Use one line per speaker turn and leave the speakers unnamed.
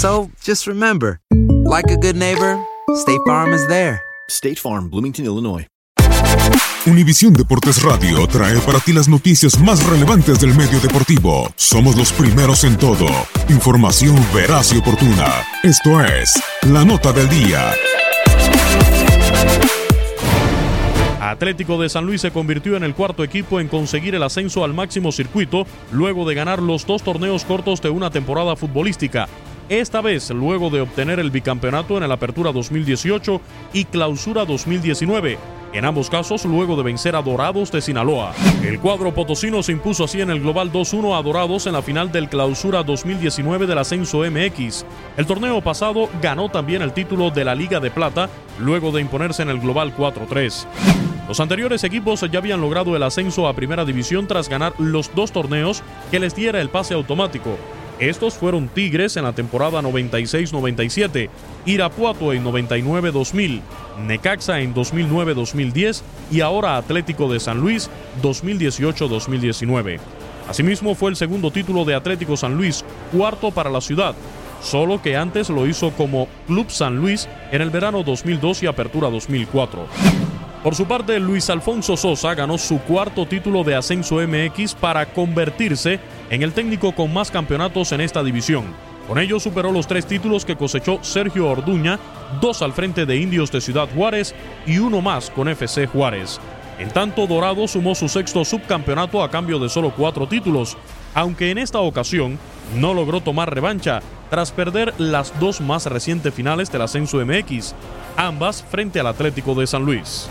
So just remember, like a good neighbor, State Farm is there.
State Farm, Bloomington, Illinois.
Univisión Deportes Radio trae para ti las noticias más relevantes del medio deportivo. Somos los primeros en todo. Información veraz y oportuna. Esto es La Nota del Día.
Atlético de San Luis se convirtió en el cuarto equipo en conseguir el ascenso al máximo circuito luego de ganar los dos torneos cortos de una temporada futbolística. Esta vez luego de obtener el bicampeonato en el Apertura 2018 y Clausura 2019. En ambos casos, luego de vencer a Dorados de Sinaloa. El cuadro potosino se impuso así en el Global 2-1 a Dorados en la final del Clausura 2019 del Ascenso MX. El torneo pasado ganó también el título de la Liga de Plata, luego de imponerse en el Global 4-3. Los anteriores equipos ya habían logrado el ascenso a Primera División tras ganar los dos torneos que les diera el pase automático. Estos fueron Tigres en la temporada 96-97, Irapuato en 99-2000, Necaxa en 2009-2010 y ahora Atlético de San Luis 2018-2019. Asimismo fue el segundo título de Atlético San Luis, cuarto para la ciudad, solo que antes lo hizo como Club San Luis en el verano 2002 y Apertura 2004. Por su parte, Luis Alfonso Sosa ganó su cuarto título de Ascenso MX para convertirse en el técnico con más campeonatos en esta división. Con ello superó los tres títulos que cosechó Sergio Orduña, dos al frente de Indios de Ciudad Juárez y uno más con FC Juárez. En tanto, Dorado sumó su sexto subcampeonato a cambio de solo cuatro títulos, aunque en esta ocasión no logró tomar revancha tras perder las dos más recientes finales del Ascenso MX, ambas frente al Atlético de San Luis.